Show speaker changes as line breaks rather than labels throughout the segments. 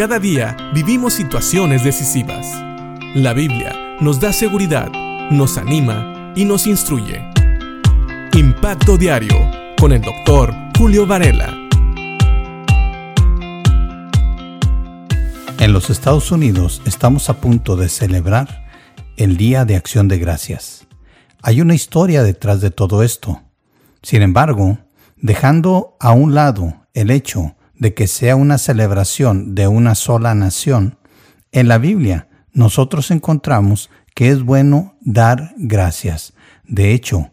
Cada día vivimos situaciones decisivas. La Biblia nos da seguridad, nos anima y nos instruye. Impacto Diario con el doctor Julio Varela.
En los Estados Unidos estamos a punto de celebrar el Día de Acción de Gracias. Hay una historia detrás de todo esto. Sin embargo, dejando a un lado el hecho de que sea una celebración de una sola nación, en la Biblia nosotros encontramos que es bueno dar gracias. De hecho,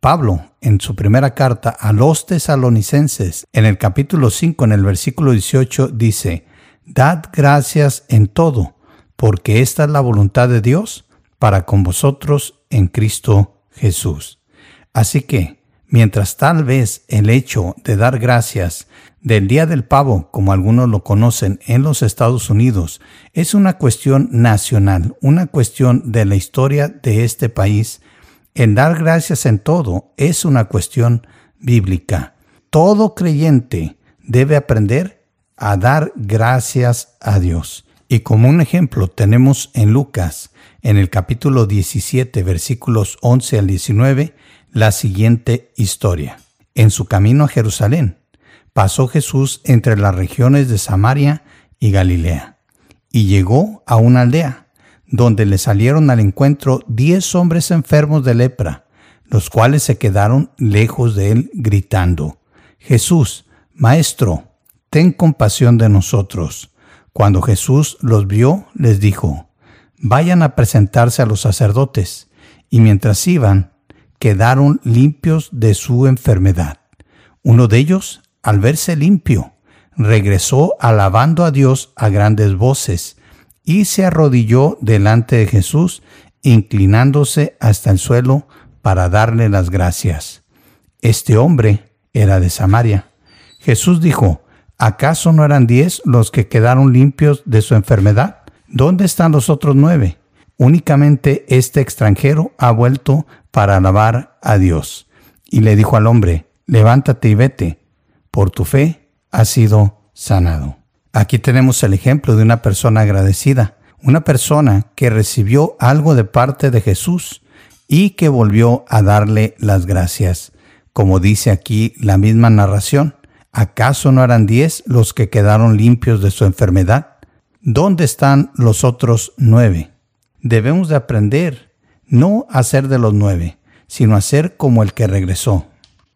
Pablo, en su primera carta a los tesalonicenses, en el capítulo 5, en el versículo 18, dice, Dad gracias en todo, porque esta es la voluntad de Dios para con vosotros en Cristo Jesús. Así que, mientras tal vez el hecho de dar gracias del Día del Pavo, como algunos lo conocen en los Estados Unidos, es una cuestión nacional, una cuestión de la historia de este país, el dar gracias en todo es una cuestión bíblica. Todo creyente debe aprender a dar gracias a Dios. Y como un ejemplo tenemos en Lucas, en el capítulo 17, versículos 11 al 19, la siguiente historia. En su camino a Jerusalén, pasó Jesús entre las regiones de Samaria y Galilea, y llegó a una aldea, donde le salieron al encuentro diez hombres enfermos de lepra, los cuales se quedaron lejos de él, gritando, Jesús, Maestro, ten compasión de nosotros. Cuando Jesús los vio, les dijo, Vayan a presentarse a los sacerdotes, y mientras iban, quedaron limpios de su enfermedad. Uno de ellos, al verse limpio, regresó alabando a Dios a grandes voces y se arrodilló delante de Jesús, inclinándose hasta el suelo para darle las gracias. Este hombre era de Samaria. Jesús dijo, ¿acaso no eran diez los que quedaron limpios de su enfermedad? ¿Dónde están los otros nueve? Únicamente este extranjero ha vuelto para alabar a Dios. Y le dijo al hombre, levántate y vete, por tu fe has sido sanado. Aquí tenemos el ejemplo de una persona agradecida, una persona que recibió algo de parte de Jesús y que volvió a darle las gracias. Como dice aquí la misma narración, ¿acaso no eran diez los que quedaron limpios de su enfermedad? ¿Dónde están los otros nueve? Debemos de aprender no a ser de los nueve, sino a ser como el que regresó.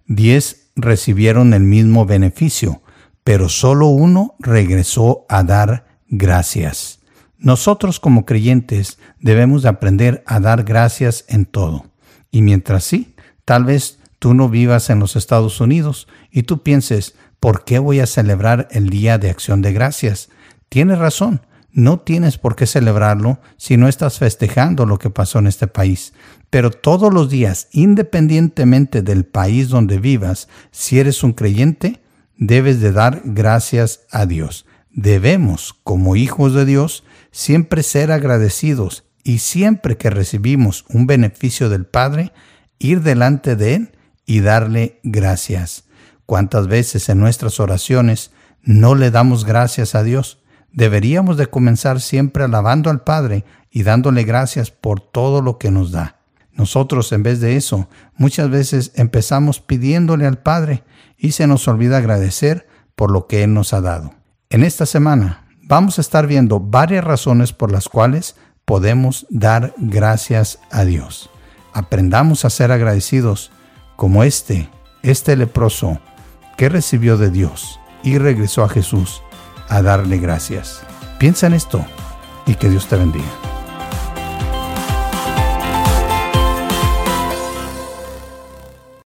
Diez recibieron el mismo beneficio, pero solo uno regresó a dar gracias. Nosotros como creyentes debemos de aprender a dar gracias en todo. Y mientras sí, tal vez tú no vivas en los Estados Unidos y tú pienses, ¿por qué voy a celebrar el Día de Acción de Gracias? Tienes razón, no tienes por qué celebrarlo si no estás festejando lo que pasó en este país. Pero todos los días, independientemente del país donde vivas, si eres un creyente, debes de dar gracias a Dios. Debemos, como hijos de Dios, siempre ser agradecidos y siempre que recibimos un beneficio del Padre, ir delante de Él y darle gracias. ¿Cuántas veces en nuestras oraciones no le damos gracias a Dios? Deberíamos de comenzar siempre alabando al Padre y dándole gracias por todo lo que nos da. Nosotros, en vez de eso, muchas veces empezamos pidiéndole al Padre y se nos olvida agradecer por lo que Él nos ha dado. En esta semana vamos a estar viendo varias razones por las cuales podemos dar gracias a Dios. Aprendamos a ser agradecidos como este, este leproso que recibió de Dios y regresó a Jesús a darle gracias. Piensa en esto y que Dios te bendiga.